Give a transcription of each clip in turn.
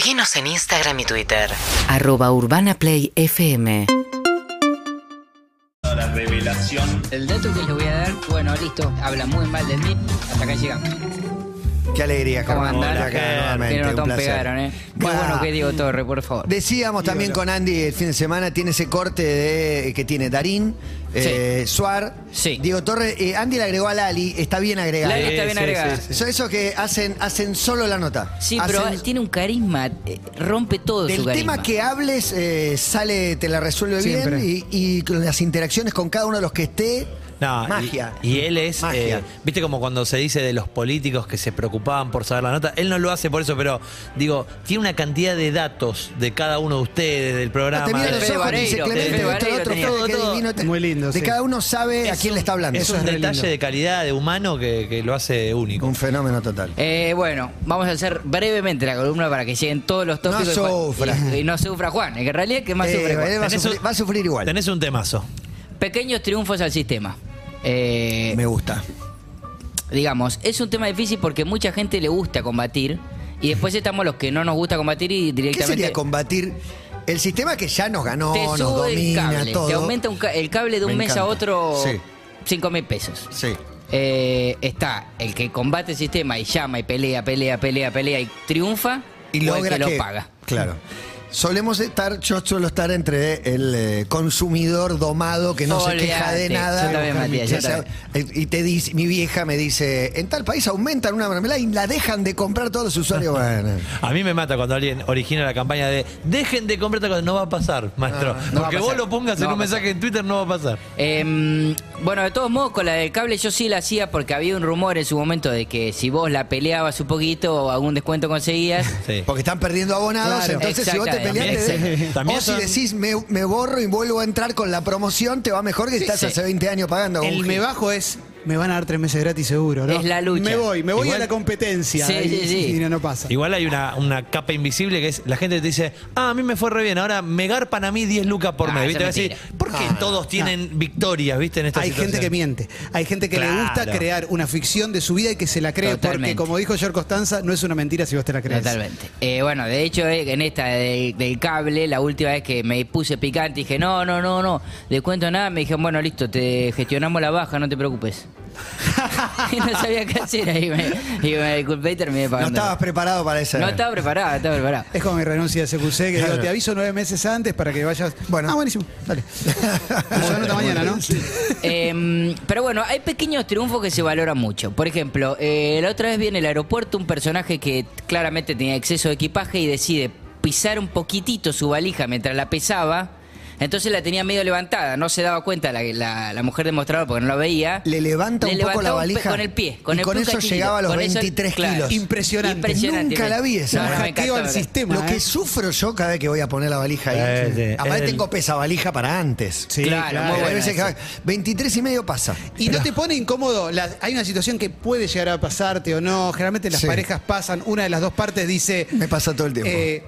Seguinos en Instagram y Twitter. Arroba Urbana Play FM. La revelación. El dato que les voy a dar, bueno, listo, habla muy mal de mí, hasta acá llegamos. Qué alegría, ¿Cómo Germán. andan? Acá nuevamente, un placer. pegaron, ¿eh? Qué bueno que Diego Torre, por favor. Decíamos también con Andy el fin de semana, tiene ese corte de, que tiene Darín, eh, Suar, Sí. Diego Torres. eh, Andy le agregó a Lali, está bien agregado. Lali está bien agregada. Son esos que hacen, hacen solo la nota. Sí, pero Hacen- tiene un carisma, eh, rompe todo Del su carisma. tema que hables, eh, sale, te la resuelve Siempre. bien y, y con las interacciones con cada uno de los que esté, No, magia. Y, él es, Magia. eh, viste como cuando se dice de los políticos que se preocupaban por saber la nota, él no lo hace por eso, pero digo, tiene una cantidad de datos de cada uno de ustedes, del programa. te mira de los Fede ojos dice Clemente, Fede esto, Vareiro otro, tenía. todo, qué Todo. divino. te- Muy lindo, De sí. cada uno sabe a Es quién un- le está hablando. Es Eso un re detalle lindo. de calidad, de humano, que, que lo hace único. Un fenómeno total. Eh, bueno, vamos a hacer brevemente la columna para que lleguen todos los tópicos. No y Juan- sufra. Y, y no sufra Juan, que en realidad es que más Eh, sufre Juan. él va, a Tenés sufrir, un- va a sufrir igual. Tenés un temazo. Pequeños triunfos al sistema. Eh, Me gusta. digamos, es un tema difícil porque mucha gente le gusta combatir y después estamos los que no nos gusta combatir y ¿Qué directamente sería combatir el sistema que ya nos ganó, te nos sube el domina cable, todo? te aumenta un ca- el cable de un Me mes a otro Sí. 5 mil pesos. Sí. Eh, está el que combate el sistema y llama y pelea, pelea, pelea, pelea y triunfa Y o logra el que, que lo paga. Claro. Solemos estar, yo suelo estar entre el eh, consumidor domado que no se queja de nada. Yo también, Matías, yo Ya sea, también. eh, Y te dice, mi vieja me dice, en tal país aumentan una mermelada y la dejan de comprar todos los usuarios. Bueno. A mí me mata cuando alguien origina la campaña de dejen de comprar esta cosa. No va a pasar, maestro. Ah, no a Porque pasar. vos lo pongas No en un mensaje en Twitter, no va a pasar. Eh, bueno, de todos modos, con la del cable yo sí la hacía porque había un rumor en su momento de que si vos la peleabas un poquito, algún descuento conseguías. Sí. Porque están perdiendo abonados, Claro. entonces si vos te. Peleaste, También- también o si decís me, me borro y vuelvo a entrar con la promoción, te va mejor que estás sí. hace 20 años pagando. El me bajo es, me van a dar tres meses gratis seguro, ¿no? Es la lucha. Me voy, me voy Igual- a la competencia. Sí, y, sí, sí. y no, no pasa. Igual hay una, una capa invisible que es la gente te dice, ah, a mí me fue re bien, ahora me garpan a mí 10 lucas por Ah, mes. eso ¿Viste? Es mentira. ¿por qué todos tienen victorias, viste, en esta Hay gente que miente. Hay gente que le gusta Claro. crear una ficción de su vida y que se la cree Totalmente. porque, como dijo George Costanza, no es una mentira si vos te la crees. Totalmente. Eh, bueno, de hecho, eh, en esta del, del cable, la última vez que me puse picante, dije, no, no, no, no, de cuento nada, me dijeron, bueno, listo, te gestionamos la baja, no te preocupes. y no sabía qué hacer ahí, me, y me disculpé y terminé No estabas preparado para esa. No estaba preparado, estaba preparado. Es como mi renuncia de CQC, que digo, te aviso nueve meses antes para que vayas. Bueno. Ah, buenísimo. Dale. Mañana, ¿no? Eh, pero bueno, hay pequeños triunfos que se valoran mucho. Por ejemplo, eh, la otra vez viene el aeropuerto un personaje que claramente tenía exceso de equipaje y decide pisar un poquitito su valija mientras la pesaba. Entonces la tenía medio levantada, no se daba cuenta la, la, la mujer demostradora porque no la veía. Le levanta Le un poco la valija. con el pie, con y el con eso llegaba a los Con eso- 23 claro. kilos. Impresionante. Impresionante. Nunca la vi esa. No, Hackeo al sistema. Lo que ¿eh? sufro yo cada vez que voy a poner la valija ahí. Eh, sí, Aparte el- tengo pesa valija para antes. Sí, Claro, claro. muy Hay bueno veces que eso. 23 y medio pasa. Y no te pone incómodo, la- hay una situación que puede llegar a pasarte o no, generalmente las Sí. parejas pasan, una de las dos partes dice... Me pasa todo el tiempo. eh,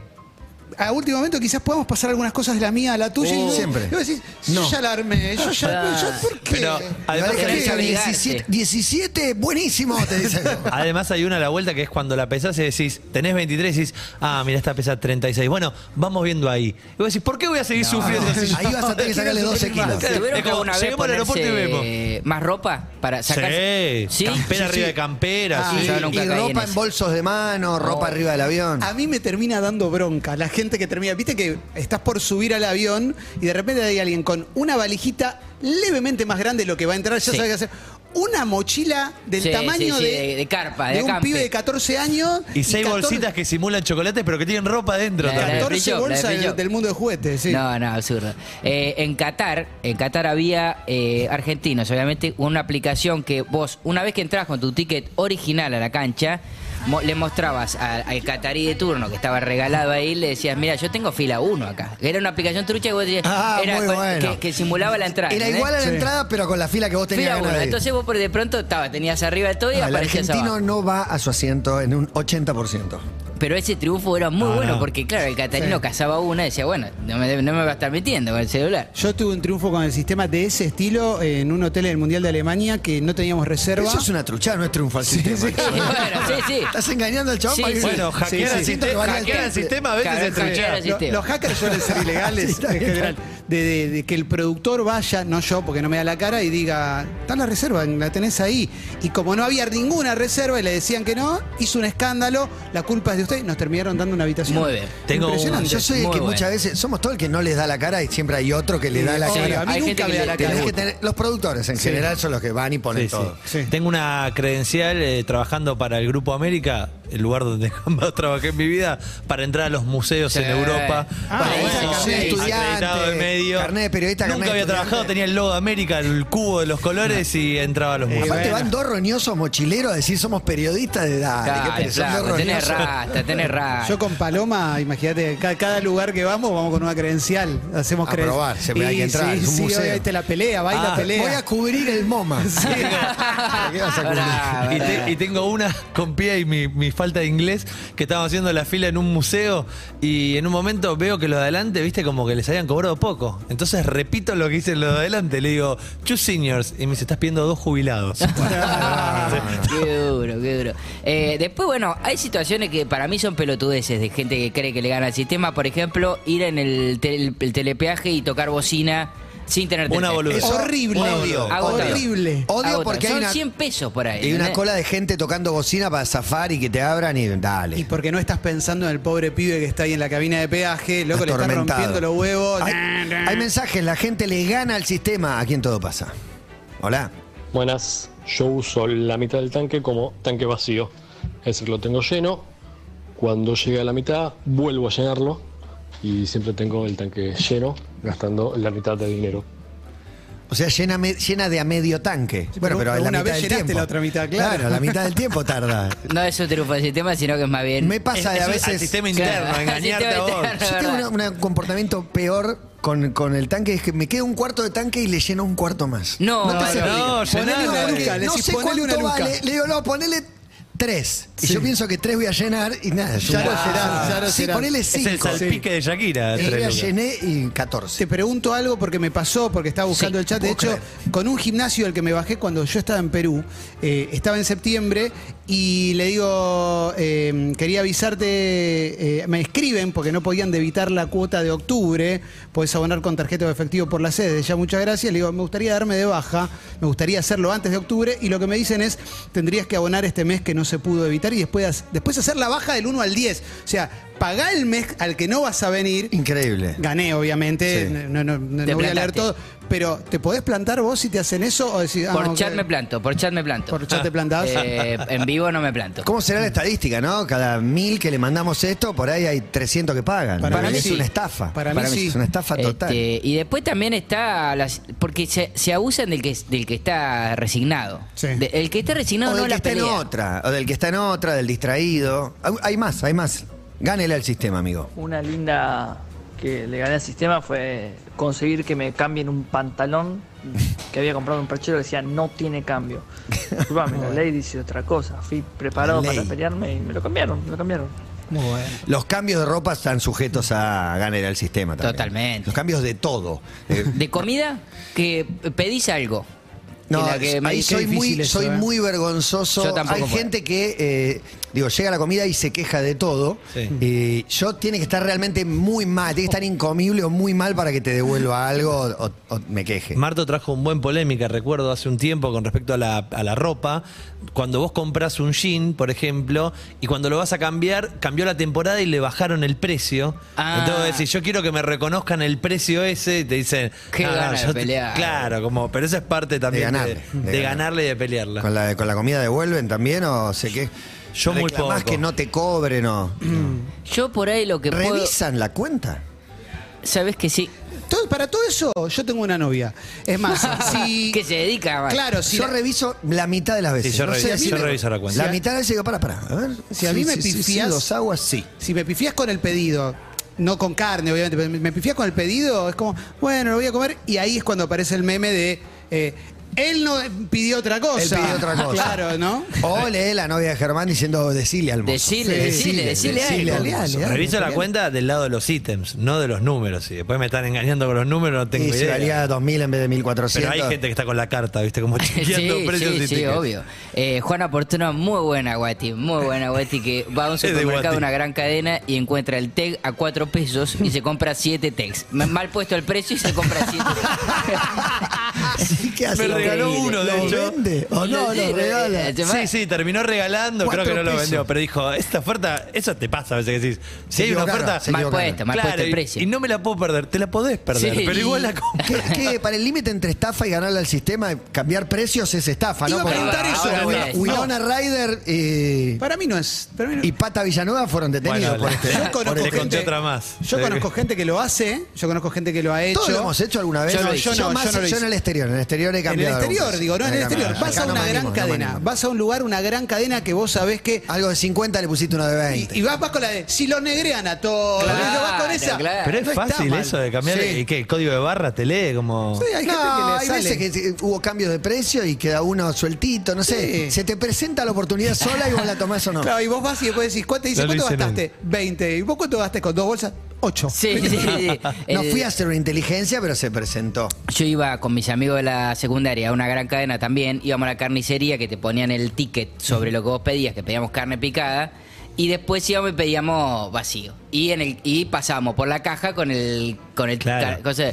a último momento quizás podamos pasar algunas cosas de la mía a la tuya y vos- Siempre. y vos decís, No. yo ya la armé, yo ya, yo, ¿por qué? Pero además, obligarte. 17, 17, buenísimo, te dice. además hay una a la vuelta que es cuando la pesás y decís, tenés 23 y decís, ah, mira, esta pesa 36. Bueno, vamos viendo ahí. Y vos decís, ¿por qué voy a seguir sufriendo yo- Ahí vas a tener que sacarle 12 kilos. Claro, ¿Tuvieron es que como, alguna vez al aeropuerto y ponerse más ropa para sacar? Sí, campera arriba de campera. Ah, sí. yo Y, ropa en, bolsos de mano, ropa arriba del avión. A mí me termina dando bronca la gente que termina. Viste que estás por subir al avión y de repente hay alguien con una valijita levemente más grande de lo que va a entrar, ya Sí. sabe qué hacer. Una mochila del Sí, tamaño sí, sí, de, de- de carpa, de un pibe de 14 años. Y seis 14 bolsitas que simulan chocolates, pero que tienen ropa dentro La- la- también. 14 free shop, la de bolsas del mundo de juguetes, sí. No, no, absurdo. Eh, en Qatar, en Qatar había eh, argentinos, obviamente, una aplicación que vos, una vez que entras con tu ticket original a la cancha, mo- le mostrabas al catarí de turno que estaba regalado ahí, le decías, mira, yo tengo fila 1 acá. Era una aplicación trucha que vos decías, Ah, era muy con- bueno. que, que simulaba la entrada. Era igual a la Sí. entrada, pero con la fila que vos tenías Fila ganas 1. de ir. Entonces vos por de pronto estaba, tenías arriba de todo y Ah, el argentino abajo. no va a su asiento en un 80%. Pero ese triunfo era muy No, bueno no. porque, claro, el catarino Sí. cazaba una y decía, bueno, no me, no me va a estar metiendo con el celular. Yo tuve un triunfo con el sistema de ese estilo en un hotel en el Mundial de Alemania que no teníamos reserva. Eso es una truchada, no es triunfo al sistema. sí. Bueno, sí, sí. Estás engañando al chavón Sí, para. Bueno, hackear sí, el sí, sistema, el hackear el triple. sistema a veces es truchar. Lo- sistema. los hackers suelen ser ilegales en general. De, de- de que el productor vaya, no yo, porque no me da la cara, y diga, está la reserva, la tenés ahí. Y como no había ninguna reserva y le decían que no, hizo un escándalo, la culpa es de usted, y nos terminaron dando una habitación. Muy bien. Tengo un- Impresionante. Yo soy el que muchas veces, somos todo el que no les da la cara y siempre hay otro que le da la Sí, cara. a mí Hay nunca me da la cara. Tenés que tener- los productores en Sí. general son los que van y ponen todo. Sí. Tengo una credencial eh, trabajando para el Grupo América, el lugar donde más trabajé en mi vida, para entrar a los museos Sí. en Europa. Ah, Bueno, sí. estudiante, de medio. carnet de periodista, Nunca había estudiante. trabajado, tenía el logo de América, el cubo de los colores y entraba a los museos. Aparte bueno. van dos roñosos mochileros a decir somos periodistas de edad. Tenés rasta, tenés rasta. Yo con Paloma, imagínate, ca- cada, lugar que vamos, vamos con una credencial. Hacemos A probar, siempre hay que entrar, Sí, es un sí, museo. hoy te la pelea, baila Ah, pelea. Voy a cubrir el MoMA. ¿Qué vas a cubrir? Pará, Y, pará. te- y tengo una con Pía y mi, mi falta de inglés que estábamos haciendo la fila en un museo y en un momento veo que los de adelante, viste, como que les habían cobrado poco. Entonces repito lo que dicen los de adelante, le digo, two seniors, y me dice, estás pidiendo dos jubilados. Qué duro, qué duro. Eh, después, bueno, hay situaciones que para mí son pelotudeces de gente que cree que le gana al sistema. Por ejemplo, ir en el, tel- el telepeaje y tocar bocina sin tener Una boludez. Es horrible. Odio, horrible. Odio porque hay Son una, 100 pesos por ahí. hay una ¿entendés? cola de gente tocando bocina para zafar y que te abran y dale. Y porque no estás pensando en el pobre pibe que está ahí en la cabina de peaje, loco, le está Atormentado. rompiendo los huevos. Hay, hay mensajes, la gente le gana al sistema. Aquí en todo pasa. Hola. Buenas, yo uso la mitad del tanque como tanque vacío. Es decir, lo tengo lleno. Cuando llegue a la mitad, vuelvo a llenarlo. Y siempre tengo el tanque lleno, gastando la mitad de dinero. O sea, llena, me- llena de a medio tanque. bueno, pero pero en la una mitad vez del llenaste tiempo. la otra mitad, claro. la mitad del tiempo tarda. No es un triunfo del sistema, sino que es más bien. Me pasa de a Es- es veces. al sistema Claro, interno, al engañarte sistema a vos. interno. Yo tengo una- un comportamiento peor con, con el tanque, es que me queda un cuarto de tanque y le lleno un cuarto más. No, te no, no, Ponele llenalo. una luca, le no sé cuánto una luca. vale. Le digo, no, ponele tres. Y Sí. yo pienso que tres voy a llenar y nada. es Ya llenás, ya lo Sí, llenás. ponele Es el cinco. salpique de Shakira. Tres día lucas. llené y 14. Te pregunto algo porque me pasó, porque estaba buscando Sí, el chat. De puedo hecho, con un gimnasio al que me bajé cuando yo estaba en Perú, eh, estaba en septiembre y le digo, eh, quería avisarte, eh, me escriben porque no podían debitar la cuota de octubre, puedes abonar con tarjeta o efectivo por la sede, ya muchas gracias. Le digo, me gustaría darme de baja, me gustaría hacerlo antes de octubre y lo que me dicen es, tendrías que abonar este mes que no se pudo evitar y después, después hacer la baja del 1 al 10. O sea, pagá el mes al que no vas a venir Increíble. Gané, obviamente, Sí. no, no- no- Te no voy a leer todo, pero ¿te podés plantar vos si te hacen eso? O ah, Por chat me planto, por chat me planto. Por chat te plantás. Eh, en vivo no me planto. ¿Cómo será la estadística, no? Cada mil que le mandamos esto, por ahí hay 300 que pagan. Para mí es sí. una estafa. Para mí sí. Es una estafa total. Este, y después también está las, porque se, se abusan del que del que está resignado. Sí. De- el que está resignado o no del que la está en otra, o del que está en otra, del distraído. Hay- Hay más, hay más. Gánele al sistema, amigo. Una linda que le gané al sistema fue conseguir que me cambien un pantalón que había comprado en un perchero que decía no tiene cambio. Disculpame, la ley dice otra cosa. Fui preparado para pelearme y me lo cambiaron, me lo cambiaron. Muy bueno. Los cambios de ropa están sujetos a gánele al sistema también. Totalmente. Los cambios de todo. Eh, De comida, que pedís algo. No, que me ahí soy muy, eso, soy ¿eh? muy vergonzoso. Yo tampoco Hay puedo. gente que, eh, digo, llega la comida y se queja de todo. Sí. Y yo tiene que estar realmente muy mal, tiene que estar incomible o muy mal para que te devuelva algo o, o me queje. Marto trajo un buen polémica, recuerdo hace un tiempo con respecto a la, a la ropa. Cuando vos compras un jean, por ejemplo, y cuando lo vas a cambiar, cambió la temporada y le bajaron el precio. Ah. Entonces decís, yo quiero que me reconozcan el precio ese, y te dicen, Qué "Ah, gana de yo te-". pelear. Claro, como, pero eso es parte también de, ganarle, de de ganar. ganarle y de pelearla. ¿Con la, ¿Con la comida devuelven también o sé qué? Yo muy Reclamás poco. que no te cobren o... Yo por ahí lo que puedo. ¿Revisan la cuenta? ¿Sabes que sí? Todo- para todo eso, yo tengo una novia. Es más, si. que se dedica a. Claro, si yo la- reviso la mitad de las veces. Sí, yo No sé reviso- si yo me- reviso la cuenta. La mitad de las veces digo, para, para. A ver. Si a mí me pifias- dos aguas, sí. Si me pifias con el pedido, no con carne, obviamente, pero me pifias con el pedido, es como, bueno, lo voy a comer, y ahí es cuando aparece el meme de. eh, Él no pidió otra cosa. Él pidió otra cosa. Claro, ¿no? O lee la novia de Germán diciendo decile al mozo. Decile, Sí, decile, decile algo. Reviso la cuenta del lado de los ítems, no de los números. Y después me están engañando con los números, no tengo Y si idea. valía 2000 en vez de 1400. Pero hay gente que está con la carta, ¿viste? Como Sí, chequeando precios sí, y sí, tickets. obvio. Eh, Juana Portuna, muy buena Guati, muy buena Guati, que va a un supermercado, una gran cadena, y encuentra el TEG a cuatro pesos y se compra siete TEGs. M- Mal puesto el precio y se compra siete Sí, ¿qué hace? Me regaló uno, de ¿Lo hecho. vende? ¿O no? ¿Lo regala? Eh, Sí, sí, terminó regalando, creo que no lo vendió, pero dijo, esta oferta, eso te pasa a veces que decís, si Se hay una equivocaron, oferta, se Mal equivocaron. puesto, mal claro, puesto el y- precio. Y, no me la puedo perder, te la podés perder, Sí. pero igual la compro. ¿Qué, qué? para el límite entre estafa y ganarle al sistema, cambiar precios es estafa, ¿no? Iba a Porque preguntar eso, ahora Wi- no. Winona Ryder eh, Para mí no es. para mí no- y Pata Villanueva fueron detenidos por este. Yo por conozco este- conté gente- otra más. Yo Sí. conozco gente que lo hace, yo conozco gente que lo ha hecho. Todos lo hemos hecho alguna vez. Yo lo No, hice. yo, más- yo en el exterior, en el exterior he En el cambiado. exterior, digo, no en el exterior. cambiado. Vas Acá a una gran animo, cadena, vas a un lugar, una gran cadena que vos sabés que. Algo de 50 le pusiste uno de 20. Y, y vas, vas con la de, si lo negrean a todos, Claro, ¿no? vas con esa. claro. Pero es fácil eso de cambiar, Sí. ¿y qué? ¿El código de barra te lee como...? Sí, hay gente no, que le hay sale. veces que hubo cambios de precio y queda uno sueltito, no sé. Sí. Se te presenta la oportunidad sola y vos la tomás o no. Claro, y vos vas y después decís, ¿cuánto, dice, No lo ¿cuánto hice gastaste? 20. ¿Y vos cuánto gastaste con dos bolsas? 8. Sí, sí, sí. No fui a hacer una inteligencia, pero se presentó. Yo iba con mis amigos de la secundaria a una gran cadena también, íbamos a la carnicería que te ponían el ticket sobre lo que vos pedías, que pedíamos carne picada, y después íbamos y pedíamos vacío. Y en el y pasábamos por la caja con el con el Claro. cosa-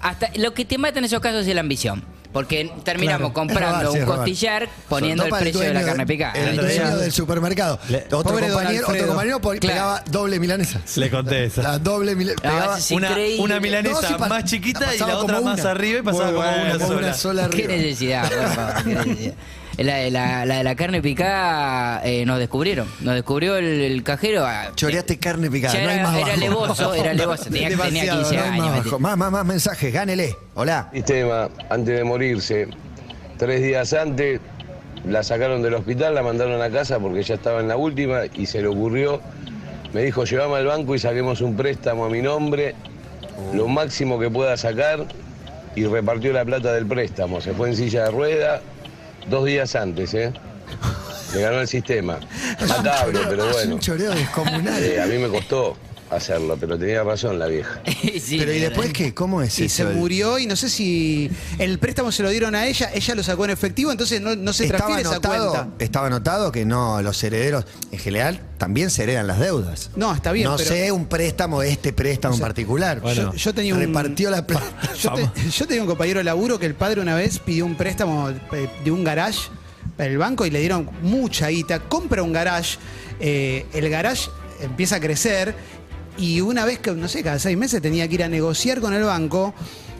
hasta lo que te mata en esos casos es la ambición. Porque terminamos Es comprando sí, un es costillar poniendo el precio de la dueño carne picada. El otro dueño del supermercado. Le- otro, Pobre don compañero, otro compañero po- Claro. pegaba doble milanesa. Le conté esa. La doble milanesa. Ah, pegaba una, increíble. una milanesa No, sí, pa- más chiquita y pasaba la otra como más una. arriba y pasaba Muy como bueno, una como sola. una sola ¿Qué arriba. necesidad? por favor, qué necesidad. La, de la, la de la carne picada eh, nos descubrieron. Nos descubrió el, el cajero. ah, Choreaste carne picada. Ya no hay era- más era bajo. levoso, era levoso. Tenía- tenía Demasiado, 15 no hay años, Más, metí. bajo. más, más, más mensajes. Gánele. Hola. Sistema, antes de morirse, tres días antes, la sacaron del hospital, la mandaron a casa porque ya estaba en la última y se le ocurrió, me dijo, llevame al banco y saquemos un préstamo a mi nombre, lo máximo que pueda sacar, y repartió la plata del préstamo. Se fue en silla de rueda dos días antes, ¿eh? Le ganó el sistema. Macabro, pero Es bueno. un choreo descomunal. Eh, a mí me costó hacerlo, pero tenía razón la vieja. Sí, pero ¿y de después qué? ¿Cómo es Y eso? se murió y no sé si el préstamo se lo dieron a ella, ella lo sacó en efectivo, entonces no, no se Estaba transfiere esa anotado, cuenta. estaba anotado que no, los herederos en general también se heredan las deudas. No, está bien, No pero- sé un préstamo, este préstamo en particular. Bueno. Yo, yo tenía un, Repartió la plata. yo, te- yo tenía un compañero de laburo que el padre una vez pidió un préstamo eh, de un garage para el banco y le dieron mucha guita. Compra un garage, eh, el garage empieza a crecer y una vez que, no sé, cada seis meses tenía que ir a negociar con el banco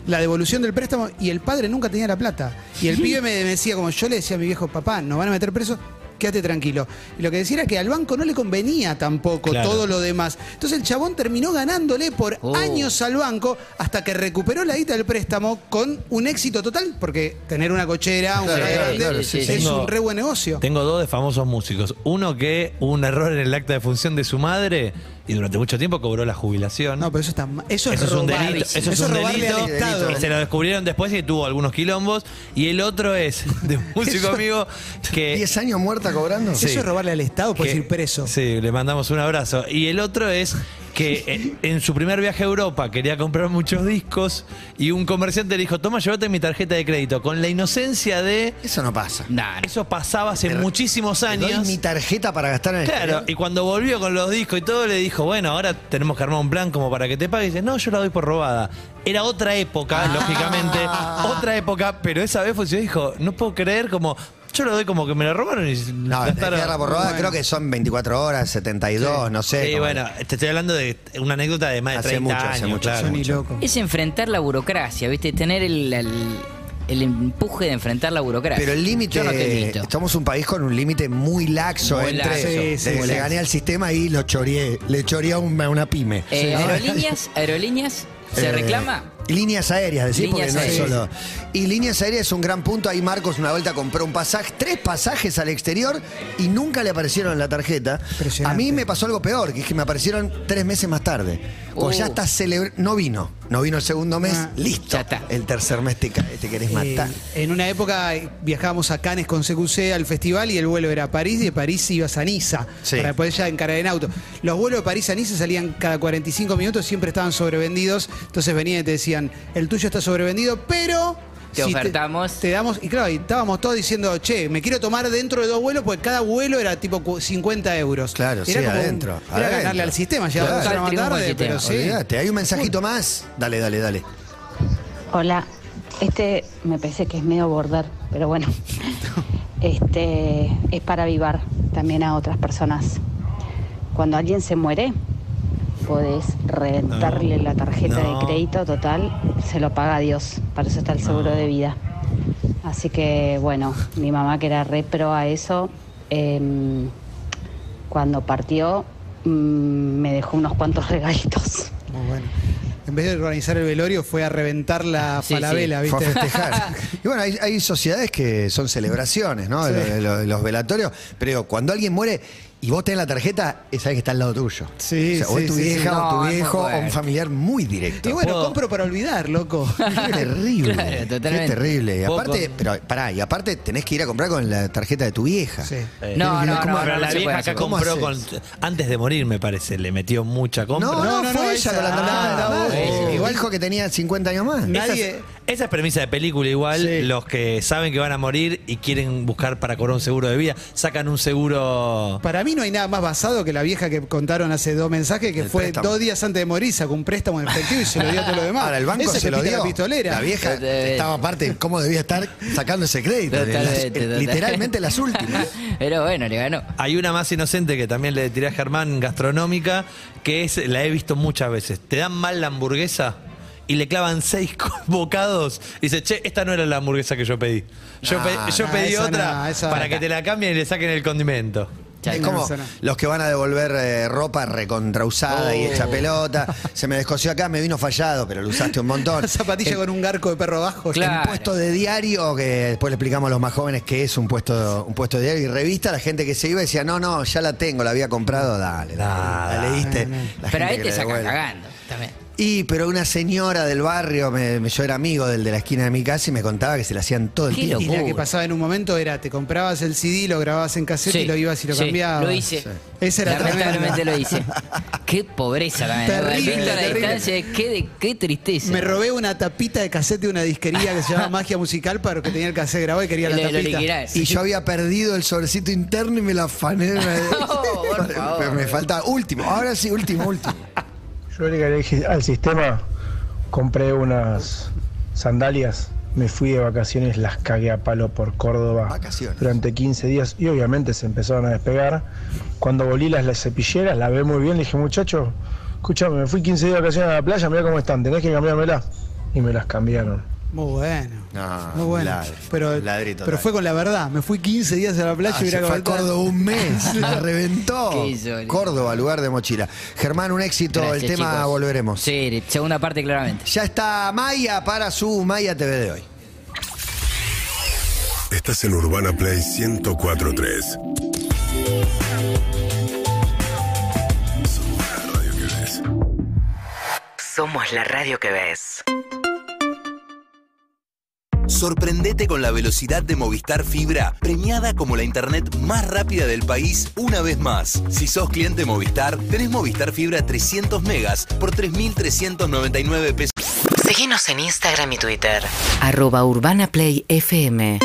la devolución del préstamo y el padre nunca tenía la plata. Y el pibe me, decía, como yo le decía a mi viejo, papá, nos van a meter preso, quédate tranquilo. Y lo que decía era que al banco no le convenía tampoco Claro. todo lo demás. Entonces el chabón terminó ganándole por Oh. años al banco hasta que recuperó la guita del préstamo con un éxito total, porque tener una cochera, un Claro, grande, claro, sí, es. Tengo- un re buen negocio. Tengo dos de famosos músicos. Uno que hubo un error en el acta de función de su madre y durante mucho tiempo cobró la jubilación. No, pero eso está eso, Eso es un delito. Eso es un delito. al se lo descubrieron después y tuvo algunos quilombos. Y el otro es de un músico Eso- amigo que. 10 años muerta cobrando. Sí. Eso es robarle al Estado, puedes que- ir preso. Sí, le mandamos un abrazo. Y el otro es que eh, en su primer viaje a Europa quería comprar muchos discos y un comerciante le dijo, toma, llévate mi tarjeta de crédito. Con la inocencia de... Eso no pasa. Nah, Eso pasaba hace muchísimos Te doy años. mi tarjeta para gastar en el Claro, y cuando volvió con los discos y todo, le dijo, bueno, ahora tenemos que armar un plan como para que te pague. Y dice, no, yo la doy por robada. Era otra época, Ah. lógicamente, otra época, pero esa vez funcionó y dijo, no puedo creer como, yo lo doy como que me la robaron y No, gastaron- tierra por robada Bueno. creo que son 24 horas, 72, no sé. Sí, como- bueno, te estoy hablando de una anécdota de más de Hace 30 mucho, hace mucho, claro. Ni loco. Es enfrentar la burocracia, ¿viste? Tener el, el- el empuje de enfrentar la burocracia. Pero el límite, Yo no te invito. somos un país con un límite muy laxo Muy entre laxo. Sí, de- sí, le gané al sistema y lo choreé, le choreé a una, una pyme. Eh, aerolíneas, aerolíneas, ¿se Eh, reclama? Líneas aéreas, decir, porque no es solo. Y líneas aéreas es un gran punto. Ahí Marcos una vuelta compró un pasaje, tres pasajes al exterior y nunca le aparecieron en la tarjeta. A mí me pasó algo peor, que es que me aparecieron tres meses más tarde. Uh. ya está celebrando. No vino. No vino el segundo mes, Ah, listo. ya está. El tercer mes te, cae, te querés Eh, matar. en una época eh, viajábamos a Cannes con CQC al festival y el vuelo era a París y de París ibas a Niza Sí. para poder ya encarar en auto. Los vuelos de París a Niza salían cada 45 minutos, siempre estaban sobrevendidos. Entonces venían y te decían, el tuyo está sobrevendido, pero... Te ofertamos. Te, damos, y claro, y estábamos todos diciendo, che, me quiero tomar dentro de dos vuelos, porque cada vuelo era tipo cu- 50 euros. Claro, era sí, como un- adentro, era adentro. ganarle al sistema, llegaba Claro. más tarde, pero sí. Olvídate, hay un mensajito más. Dale, dale, dale. Hola, este me parece que es medio border, pero bueno, este es para avivar también a otras personas. Cuando alguien se muere, podés reventarle la tarjeta No. de crédito total, se lo paga Dios, para eso está el seguro de vida. Así que bueno, mi mamá que era re pro a eso, em, cuando partió mm, me dejó unos cuantos regalitos. Muy bueno. En vez de organizar el velorio, fue a reventar la Sí, falabela, Fue a ¿viste? festejar. y bueno, hay, hay sociedades que son celebraciones, ¿no? Sí. Los, los- los velatorios. Pero digo, cuando alguien muere y vos tenés la tarjeta, es alguien que está al lado tuyo. Sí, O, sea, o sí, es tu sí, sí. vieja, o tu viejo, o un familiar muy directo. Y bueno, ¿Puedo? compro para olvidar, loco. Qué terrible. Claro, qué terrible. Y aparte, pero pará, y aparte tenés que ir a comprar con la tarjeta de tu vieja. Sí. No, no, ¿Cómo- no, Pero no, la vieja acá ¿Cómo compró con, antes de morir, me parece, le metió mucha compra. No, no, No, no, fue no, ella esa- con la tarjeta. Igual dijo que tenía 50 años más. Nadie- Esa, es, premisa de película igual. Sí. Los que saben que van a morir y quieren buscar para cobrar un seguro de vida, sacan un seguro... Para mí no hay nada más basado que la vieja que contaron hace dos mensajes, que El fue préstamo. dos días antes de morir, sacó un préstamo en efectivo y se lo dio a todo lo demás. Ahora, el banco se lo dio. La pistolera. La vieja Totalmente. estaba aparte, ¿cómo debía estar sacando ese crédito? Totalmente, Las- totalmente. literalmente las últimas. Pero bueno, le ganó. Hay una más inocente que también le tiré a Germán, gastronómica, que es, la he visto muchas veces. Te dan mal la hamburguesa y le clavan seis bocados y dice, che, esta no era la hamburguesa que yo pedí. Yo, No, pe- yo no, pedí otra no, para que te la cambien y le saquen el condimento. Es como los que van a devolver eh, ropa recontrausada y hecha pelota. Se me descosió acá, me vino fallado, pero lo usaste un montón. Zapatilla El- con un garco de perro abajo. Claro. Un puesto de diario, que después le explicamos a los más jóvenes qué es un puesto, un puesto de diario y revista, la gente que se iba decía, no, no, ya la tengo, la había comprado, dale, dale, la leíste. La Pero ahí que te sacan cagando también. Y, pero una señora del barrio, me, me- yo era amigo del de la esquina de mi casa y me contaba que se la hacían todo el Qué tiempo. Y la que locura. pasaba en un momento era, te comprabas el CD, lo grababas en cassette Sí, y lo ibas y lo sí, cambiabas. Lo hice. Esa era Lamentablemente tremenda. lo hice. Qué pobreza también. Terrible, Visto a la terrible. distancia, qué, de- qué tristeza. Me robé una tapita de cassette de una disquería que se llama Magia Musical para que tenía el cassette grabado y quería la Lo- lo tapita. liquidás. Y yo había perdido el sobrecito interno y me la afané. Oh, por favor. Pero me falta último. Ahora sí, último, último. Yo le gané al sistema, compré unas sandalias, me fui de vacaciones, las cagué a palo por Córdoba Vacaciones. durante 15 días y obviamente se empezaron a despegar. Cuando volví las, las cepilleras, las ve muy bien, le dije, muchacho, escúchame, me fui 15 días de vacaciones a la playa, mira cómo están, tenés que cambiármelas. Y me las cambiaron. Muy bueno. No, Muy bueno. ladri, pero, ladrito pero fue con la verdad. Me fui 15 días a la playa Ah, y hubiera se fue a Córdoba un mes, la reventó. Córdoba, lugar de mochila. Germán, un éxito. Gracias, el tema chicos. volveremos. Sí, segunda parte claramente. Ya está Maya para su Maya TV de hoy. Estás en Urbana Play 1043. Somos la radio que ves. Somos la radio que ves. Sorprendete con la velocidad de Movistar Fibra, premiada como la internet más rápida del país una vez más. Si sos cliente Movistar, tenés Movistar Fibra 300 megas por 3.399 pesos. Seguinos en Instagram y Twitter. Arroba FM